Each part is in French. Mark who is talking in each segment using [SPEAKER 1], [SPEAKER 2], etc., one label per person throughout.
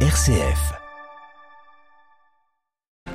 [SPEAKER 1] RCF.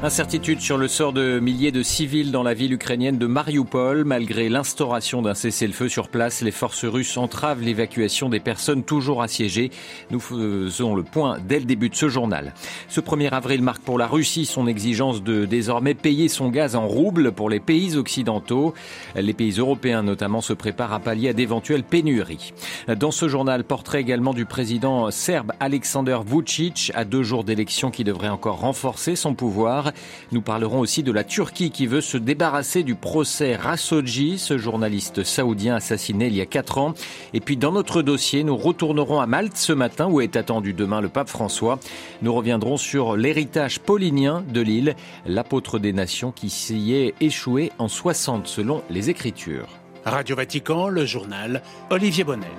[SPEAKER 2] Incertitude sur le sort de milliers de civils dans la ville ukrainienne de Mariupol. Malgré l'instauration d'un cessez-le-feu sur place, les forces russes entravent l'évacuation des personnes toujours assiégées. Nous faisons le point dès le début de ce journal. Ce 1er avril marque pour la Russie son exigence de désormais payer son gaz en roubles pour les pays occidentaux. Les pays européens notamment se préparent à pallier à d'éventuelles pénuries. Dans ce journal, portrait également du président serbe Alexander Vucic à deux jours d'élection qui devrait encore renforcer son pouvoir. Nous parlerons aussi de la Turquie qui veut se débarrasser du procès Rasoji, ce journaliste saoudien assassiné il y a quatre ans. Et puis dans notre dossier, nous retournerons à Malte ce matin où est attendu demain le pape François. Nous reviendrons sur l'héritage paulinien de l'île, l'apôtre des nations qui s'y est échoué en 60 selon les Écritures.
[SPEAKER 3] Radio Vatican, le journal Olivier Bonnel.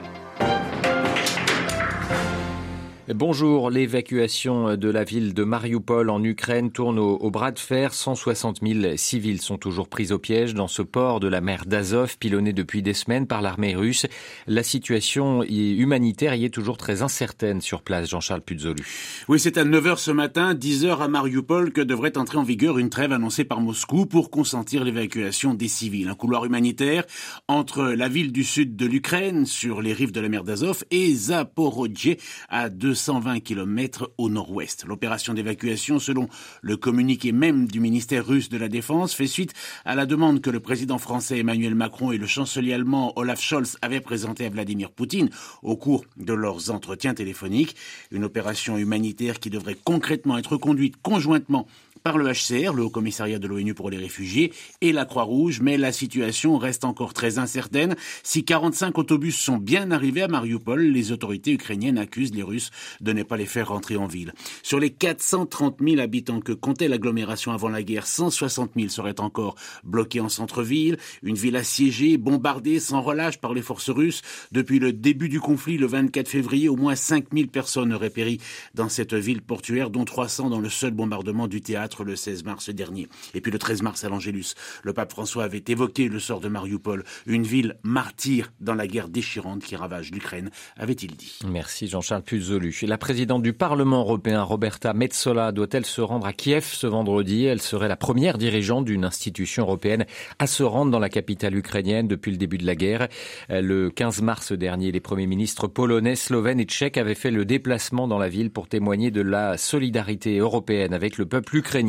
[SPEAKER 2] Bonjour, l'évacuation de la ville de Mariupol en Ukraine tourne au, bras de fer. 160 000 civils sont toujours pris au piège dans ce port de la mer d'Azov, pilonné depuis des semaines par l'armée russe. La situation humanitaire y est toujours très incertaine sur place, Jean-Charles Puzolu.
[SPEAKER 3] Oui, c'est à 9h ce matin, 10h à Mariupol que devrait entrer en vigueur une trêve annoncée par Moscou pour consentir l'évacuation des civils. Un couloir humanitaire entre la ville du sud de l'Ukraine, sur les rives de la mer d'Azov, et Zaporozhye, à 200 120 km au nord-ouest. L'opération d'évacuation, selon le communiqué même du ministère russe de la Défense, fait suite à la demande que le président français Emmanuel Macron et le chancelier allemand Olaf Scholz avaient présentée à Vladimir Poutine au cours de leurs entretiens téléphoniques. Une opération humanitaire qui devrait concrètement être conduite conjointement par le HCR, le Haut Commissariat de l'ONU pour les réfugiés, et la Croix-Rouge, mais la situation reste encore très incertaine. Si 45 autobus sont bien arrivés à Mariupol, les autorités ukrainiennes accusent les Russes de ne pas les faire rentrer en ville. Sur les 430 000 habitants que comptait l'agglomération avant la guerre, 160 000 seraient encore bloqués en centre-ville, une ville assiégée, bombardée sans relâche par les forces russes. Depuis le début du conflit, le 24 février, au moins 5 000 personnes auraient péri dans cette ville portuaire, dont 300 dans le seul bombardement du théâtre le 16 mars dernier. Et puis le 13 mars à l'Angélus, le pape François avait évoqué le sort de Mariupol, une ville martyre dans la guerre déchirante qui ravage l'Ukraine, avait-il dit.
[SPEAKER 2] Merci Jean-Charles Puzolu. La présidente du Parlement européen, Roberta Metsola, doit-elle se rendre à Kiev ce vendredi? Elle serait la première dirigeante d'une institution européenne à se rendre dans la capitale ukrainienne depuis le début de la guerre. Le 15 mars dernier, les premiers ministres polonais, slovènes et tchèques avaient fait le déplacement dans la ville pour témoigner de la solidarité européenne avec le peuple ukrainien.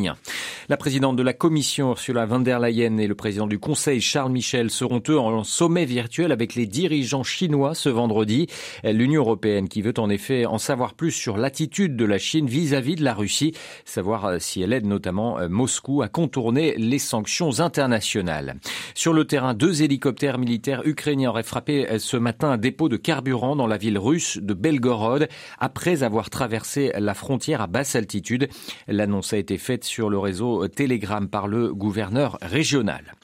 [SPEAKER 2] La présidente de la Commission, Ursula von der Leyen, et le président du Conseil, Charles Michel, seront eux en sommet virtuel avec les dirigeants chinois ce vendredi. L'Union européenne qui veut en effet en savoir plus sur l'attitude de la Chine vis-à-vis de la Russie, savoir euh, si elle aide notamment euh, Moscou à contourner les sanctions internationales. Sur le terrain, deux hélicoptères militaires ukrainiens auraient frappé euh, ce matin un dépôt de carburant dans la ville russe de Belgorod après avoir traversé la frontière à basse altitude. L'annonce a été faite sur le réseau Telegram par le gouverneur régional.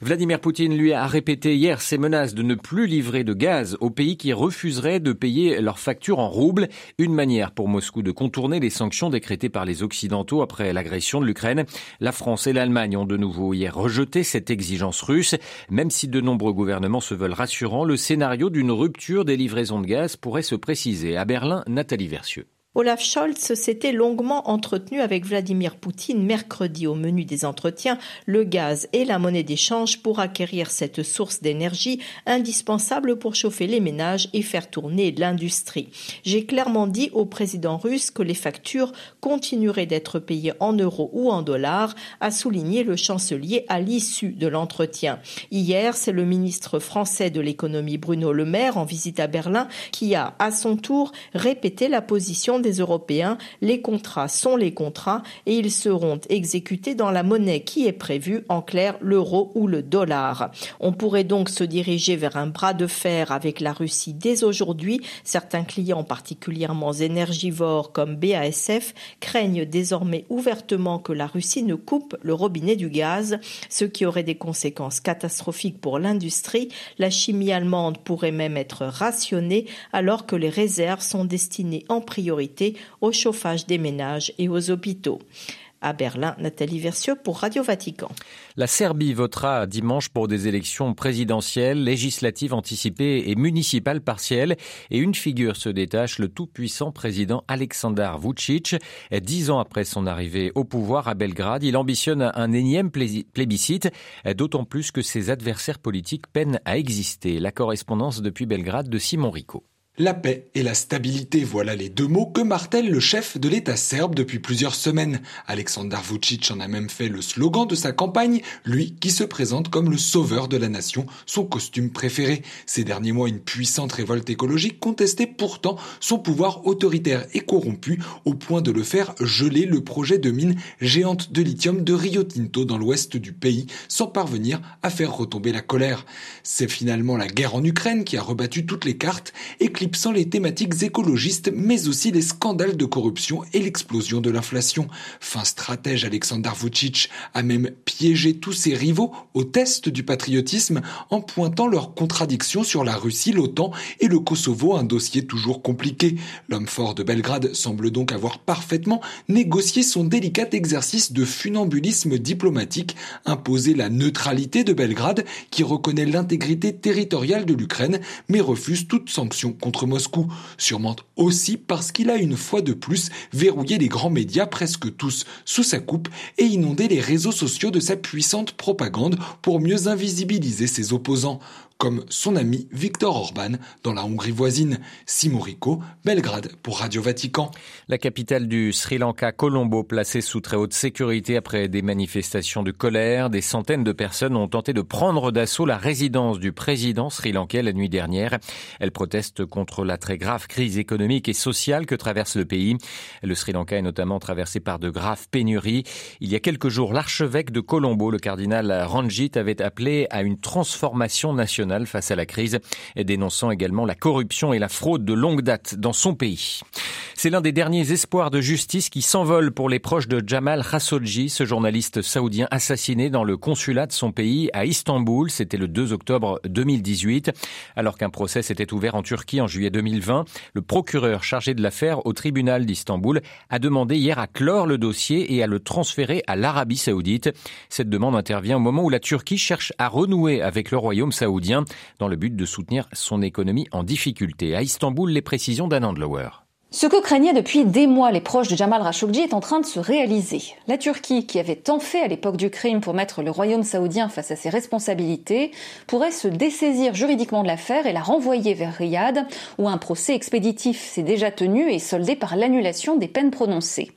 [SPEAKER 2] Vladimir Poutine lui a répété hier ses menaces de ne plus livrer de gaz aux pays qui refuseraient de payer leurs factures en roubles, une manière pour Moscou de contourner les sanctions décrétées par les Occidentaux après l'agression de l'Ukraine. La France et l'Allemagne ont de nouveau hier rejeté cette exigence russe, même si de nombreux gouvernements se veulent rassurants, le scénario d'une rupture des livraisons de gaz pourrait se préciser. À Berlin, Nathalie Versieux.
[SPEAKER 4] Olaf Scholz s'était longuement entretenu avec Vladimir Poutine mercredi au menu des entretiens, le gaz et la monnaie d'échange pour acquérir cette source d'énergie indispensable pour chauffer les ménages et faire tourner l'industrie. J'ai clairement dit au président russe que les factures continueraient d'être payées en euros ou en dollars, a souligné le chancelier à l'issue de l'entretien. Hier, c'est le ministre français de l'économie Bruno Le Maire en visite à Berlin qui a à son tour répété la position des Européens, les contrats sont les contrats et ils seront exécutés dans la monnaie qui est prévue, en clair l'euro ou le dollar. On pourrait donc se diriger vers un bras de fer avec la Russie dès aujourd'hui. Certains clients particulièrement énergivores comme BASF craignent désormais ouvertement que la Russie ne coupe le robinet du gaz, ce qui aurait des conséquences catastrophiques pour l'industrie. La chimie allemande pourrait même être rationnée alors que les réserves sont destinées en priorité au chauffage des ménages et aux hôpitaux. À Berlin, Nathalie Versieux pour Radio Vatican.
[SPEAKER 2] La Serbie votera dimanche pour des élections présidentielles, législatives anticipées et municipales partielles. Et une figure se détache, le tout-puissant président Aleksandar Vucic. Dix ans après son arrivée au pouvoir à Belgrade, il ambitionne un énième plébiscite, d'autant plus que ses adversaires politiques peinent à exister. La correspondance depuis Belgrade de Simon Rico.
[SPEAKER 1] La paix et la stabilité, voilà les deux mots que martèle le chef de l'État serbe depuis plusieurs semaines. Aleksandar Vucic en a même fait le slogan de sa campagne, lui qui se présente comme le sauveur de la nation, son costume préféré. Ces derniers mois, une puissante révolte écologique contestait pourtant son pouvoir autoritaire et corrompu au point de le faire geler le projet de mine géante de lithium de Rio Tinto dans l'ouest du pays sans parvenir à faire retomber la colère. C'est finalement la guerre en Ukraine qui a rebattu toutes les cartes et sans les thématiques écologistes, mais aussi les scandales de corruption et l'explosion de l'inflation. Fin stratège, Alexander Vucic a même piégé tous ses rivaux au test du patriotisme en pointant leurs contradictions sur la Russie, l'OTAN et le Kosovo, un dossier toujours compliqué. L'homme fort de Belgrade semble donc avoir parfaitement négocié son délicat exercice de funambulisme diplomatique, imposer la neutralité de Belgrade qui reconnaît l'intégrité territoriale de l'Ukraine mais refuse toute sanction contre Moscou, sûrement aussi parce qu'il a une fois de plus verrouillé les grands médias presque tous sous sa coupe et inondé les réseaux sociaux de sa puissante propagande pour mieux invisibiliser ses opposants comme son ami Viktor Orban dans la Hongrie voisine. Simorico, Belgrade pour Radio Vatican.
[SPEAKER 2] La capitale du Sri Lanka, Colombo, placée sous très haute sécurité après des manifestations de colère. Des centaines de personnes ont tenté de prendre d'assaut la résidence du président sri-lankais la nuit dernière. Elles protestent contre la très grave crise économique et sociale que traverse le pays. Le Sri Lanka est notamment traversé par de graves pénuries. Il y a quelques jours, l'archevêque de Colombo, le cardinal Ranjit, avait appelé à une transformation nationale face à la crise, dénonçant également la corruption et la fraude de longue date dans son pays. C'est l'un des derniers espoirs de justice qui s'envole pour les proches de Jamal Khashoggi, ce journaliste saoudien assassiné dans le consulat de son pays à Istanbul. C'était le 2 octobre 2018. Alors qu'un procès s'était ouvert en Turquie en juillet 2020, le procureur chargé de l'affaire au tribunal d'Istanbul a demandé hier à clore le dossier et à le transférer à l'Arabie saoudite. Cette demande intervient au moment où la Turquie cherche à renouer avec le royaume saoudien dans le but de soutenir son économie en difficulté. À Istanbul, les précisions d'Anand Lower.
[SPEAKER 5] Ce que craignaient depuis des mois les proches de Jamal Khashoggi est en train de se réaliser. La Turquie, qui avait tant fait à l'époque du crime pour mettre le royaume saoudien face à ses responsabilités, pourrait se dessaisir juridiquement de l'affaire et la renvoyer vers Riyad, où un procès expéditif s'est déjà tenu et soldé par l'annulation des peines prononcées.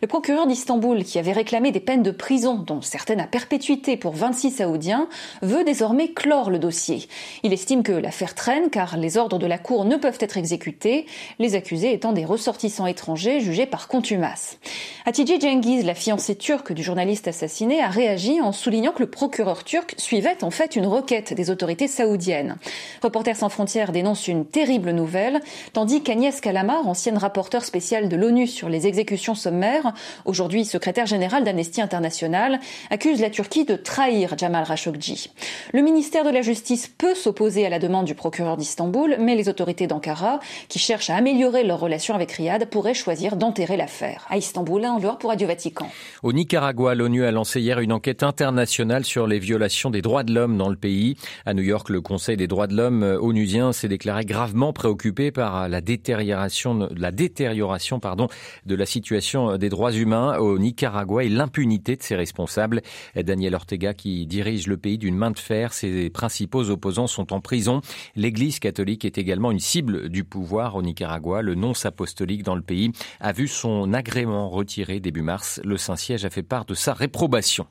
[SPEAKER 5] Le procureur d'Istanbul, qui avait réclamé des peines de prison, dont certaines à perpétuité pour 26 Saoudiens, veut désormais clore le dossier. Il estime que l'affaire traîne car les ordres de la Cour ne peuvent être exécutés, les accusés étant des ressortissants étrangers jugés par contumace. Hatice Cengiz, la fiancée turque du journaliste assassiné, a réagi en soulignant que le procureur turc suivait en fait une requête des autorités saoudiennes. Reporters sans frontières dénonce une terrible nouvelle, tandis qu'Agnès Kalamar, ancienne rapporteure spéciale de l'ONU sur les exécutions sommaires, aujourd'hui secrétaire générale d'Amnesty International, accuse la Turquie de trahir Jamal Khashoggi. Le ministère de la Justice peut s'opposer à la demande du procureur d'Istanbul, mais les autorités d'Ankara, qui cherchent à améliorer leurs relations avec Riyad pourrait choisir d'enterrer l'affaire. À Istanbul, en dehors pour Radio Vatican.
[SPEAKER 2] Au Nicaragua, l'ONU a lancé hier une enquête internationale sur les violations des droits de l'homme dans le pays. À New York, le Conseil des droits de l'homme onusien s'est déclaré gravement préoccupé par la détérioration, la détérioration pardon, de la situation des droits humains au Nicaragua et l'impunité de ses responsables. Daniel Ortega, qui dirige le pays d'une main de fer, ses principaux opposants sont en prison. L'Église catholique est également une cible du pouvoir au Nicaragua. Le non apostolique dans le pays a vu son agrément retiré début mars. Le Saint-Siège a fait part de sa réprobation.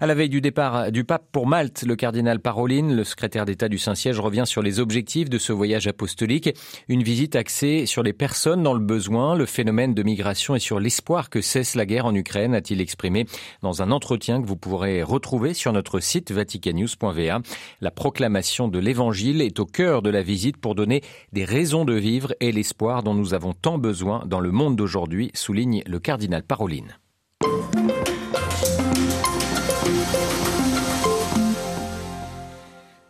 [SPEAKER 2] À la veille du départ du pape pour Malte, le cardinal Paroline, le secrétaire d'État du Saint-Siège, revient sur les objectifs de ce voyage apostolique. Une visite axée sur les personnes dans le besoin, le phénomène de migration et sur l'espoir que cesse la guerre en Ukraine, a-t-il exprimé dans un entretien que vous pourrez retrouver sur notre site vaticannews.va. La proclamation de l'évangile est au cœur de la visite pour donner des raisons de vivre et l'espoir dont nous avons tant besoin dans le monde d'aujourd'hui, souligne le cardinal Paroline.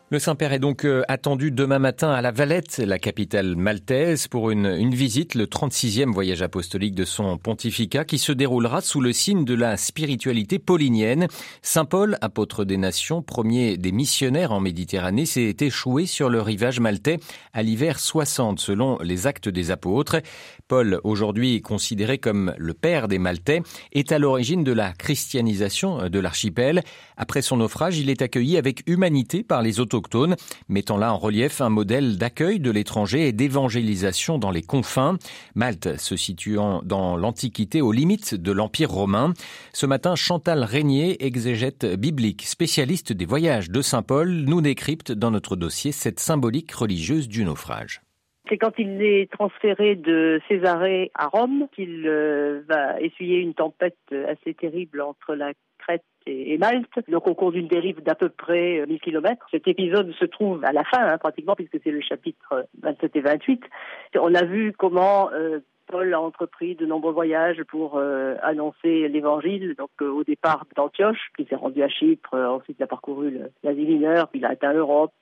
[SPEAKER 2] Le Saint-Père est donc euh, attendu demain matin à La Valette, la capitale maltaise, pour une, visite, le 36e voyage apostolique de son pontificat, qui se déroulera sous le signe de la spiritualité paulinienne. Saint Paul, apôtre des nations, premier des missionnaires en Méditerranée, s'est échoué sur le rivage maltais à l'hiver 60, selon les actes des apôtres. Paul, aujourd'hui considéré comme le père des Maltais, est à l'origine de la christianisation de l'archipel. Après son naufrage, il est accueilli avec humanité par les mettant là en relief un modèle d'accueil de l'étranger et d'évangélisation dans les confins. Malte se situant dans l'Antiquité aux limites de l'Empire romain. Ce matin, Chantal Régnier, exégète biblique, spécialiste des voyages de Saint Paul, nous décrypte dans notre dossier cette symbolique religieuse du naufrage.
[SPEAKER 6] C'est quand il est transféré de Césarée à Rome qu'il euh, va essuyer une tempête assez terrible entre la Et, Malte, donc au cours d'une dérive d'à peu près 1000 euh, km. Cet épisode se trouve à la fin, hein, pratiquement, puisque c'est le chapitre 27 et 28. On a vu comment euh, Paul a entrepris de nombreux voyages pour euh, annoncer l'évangile. Donc au départ d'Antioche, puis s'est rendu à Chypre, ensuite il a parcouru l'Asie mineure, puis il a atteint l'Europe,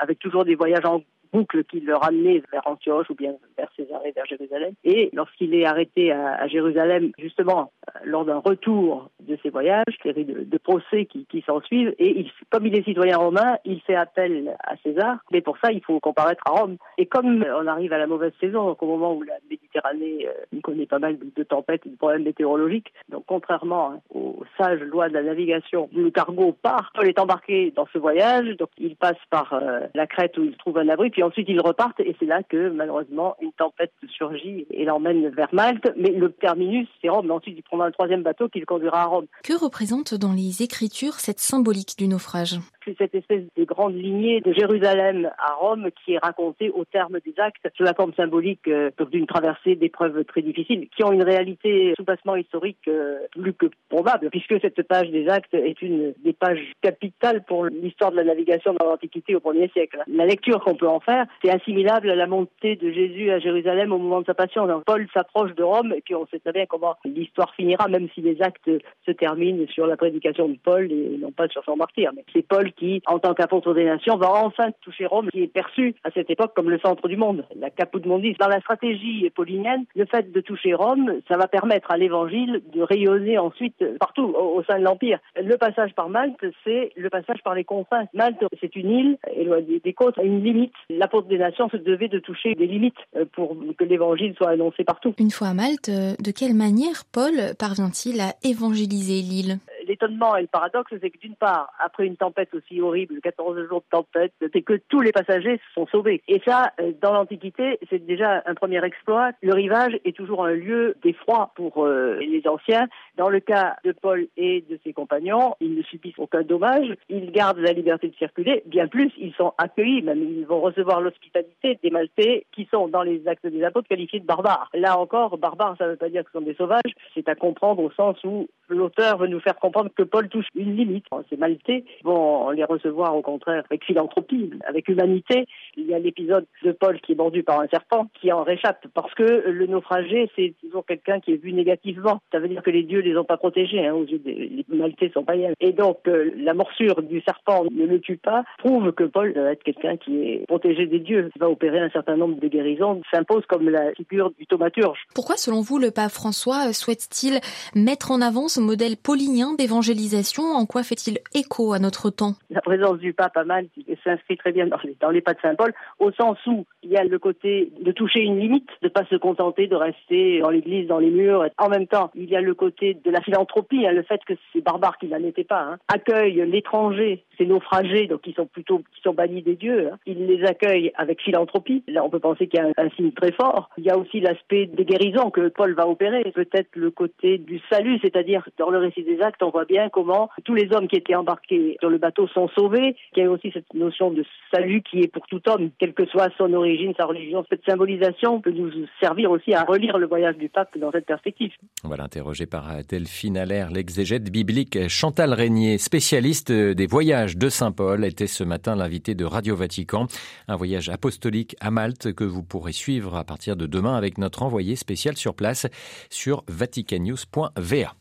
[SPEAKER 6] avec toujours des voyages en boucle qui le ramenait vers Antioche ou bien vers Césarée, vers Jérusalem. Et lorsqu'il est arrêté à, Jérusalem, justement, euh, lors d'un retour de ses voyages, série de, de procès qui, qui s'en suivent, et il, comme il est citoyen romain, il fait appel à César, mais pour ça, il faut comparaître à Rome. Et comme on arrive à la mauvaise saison, donc au moment où la Méditerranée euh, connaît pas mal de, tempêtes et de problèmes météorologiques, donc contrairement aux sages lois de la navigation, le cargo part, Paul est embarqué dans ce voyage, donc il passe par euh, la Crète où il trouve un abri, puis ensuite ils repartent et c'est là que malheureusement une tempête surgit et l'emmène vers Malte. Mais le terminus, c'est Rome. Ensuite il un troisième bateau qui le conduira à Rome.
[SPEAKER 5] Que représente dans les Écritures cette symbolique du naufrage?
[SPEAKER 6] C'est cette espèce de grande lignée de Jérusalem à Rome qui est racontée au terme des actes sous la forme symbolique euh, d'une traversée d'épreuves très difficiles qui ont une réalité sous-bassement historique euh, plus que probable puisque cette page des actes est une des pages capitales pour l'histoire de la navigation dans l'Antiquité au 1er siècle. La lecture qu'on peut en faire, c'est assimilable à la montée de Jésus à Jérusalem au moment de sa passion. Paul s'approche de Rome et puis on sait très bien comment l'histoire finira même si les actes se terminent sur la prédication de Paul et non pas sur son martyr. Mais c'est Paul qui, en tant qu'apôtre des nations, va enfin toucher Rome, qui est perçu à cette époque comme le centre du monde, la caput mondis. Dans la stratégie paulinienne, le fait de toucher Rome, ça va permettre à l'évangile de rayonner ensuite partout au, sein de l'Empire. Le passage par Malte, c'est le passage par les confins. Malte, c'est une île éloignée des côtes, une limite. L'apôtre des nations se devait de toucher des limites euh, pour que l'évangile soit annoncé partout.
[SPEAKER 5] Une fois à Malte, euh, de quelle manière Paul parvient-il à évangéliser l'île?
[SPEAKER 6] L'étonnement et le paradoxe, c'est que d'une part, après une tempête aussi horrible, 14 jours de tempête, c'est que tous les passagers sont sauvés. Et ça, euh, dans l'Antiquité, c'est déjà un premier exploit. Le rivage est toujours un lieu d'effroi pour euh, les anciens. Dans le cas de Paul et de ses compagnons, ils ne subissent aucun dommage. Ils gardent la liberté de circuler. Bien plus, ils sont accueillis, même ils vont recevoir l'hospitalité des Maltais qui sont dans les actes des apôtres qualifiés de barbares. Là encore, barbares, ça ne veut pas dire que ce sont des sauvages. C'est à comprendre au sens où l'auteur veut nous faire comprendre que Paul touche une limite. Ces Maltais vont les recevoir au contraire avec philanthropie, avec humanité. Il y a l'épisode de Paul qui est mordu par un serpent qui en réchappe parce que le naufragé, c'est toujours quelqu'un qui est vu négativement. Ça veut dire que les dieux les ont pas protégés hein, aux yeux des les Maltais sont païens. Et donc euh, la morsure du serpent ne le tue pas, prouve que Paul doit être quelqu'un qui est protégé des dieux. Il va opérer un certain nombre de guérisons, s'impose comme la figure du thaumaturge.
[SPEAKER 5] Pourquoi, selon vous, le pape François souhaite-t-il mettre en avant ce modèle paulinien d'évangélisation En quoi fait-il écho à notre temps?
[SPEAKER 6] La présence du pape à Malte s'inscrit très bien dans les, pas de Saint Paul, au sens où il y a le côté de toucher une limite, de ne pas se contenter de rester dans l'église, dans les murs. En même temps, il y a le côté de la philanthropie, hein, le fait que ces barbares qui n'en étaient pas hein, accueillent l'étranger, ces naufragés, donc qui sont plutôt qui sont bannis des dieux. Hein. Il les accueille avec philanthropie. Là, on peut penser qu'il y a un signe très fort. Il y a aussi l'aspect des guérisons que Paul va opérer, peut-être le côté du salut, c'est-à-dire dans le récit des actes, on voit bien comment tous les hommes qui étaient embarqués sur le bateau sont sauvés. Il y a aussi cette notion de salut qui est pour tout homme, quelle que soit son origine, sa religion. Cette symbolisation peut nous servir aussi à relire le voyage du pape dans cette perspective.
[SPEAKER 2] On va l'interroger par Delphine Allaire, l'exégète biblique Chantal Régnier, spécialiste des voyages de Saint-Paul, était ce matin l'invité de Radio Vatican. Un voyage apostolique à Malte que vous pourrez suivre à partir de demain avec notre envoyé spécial sur place sur vaticannews.va.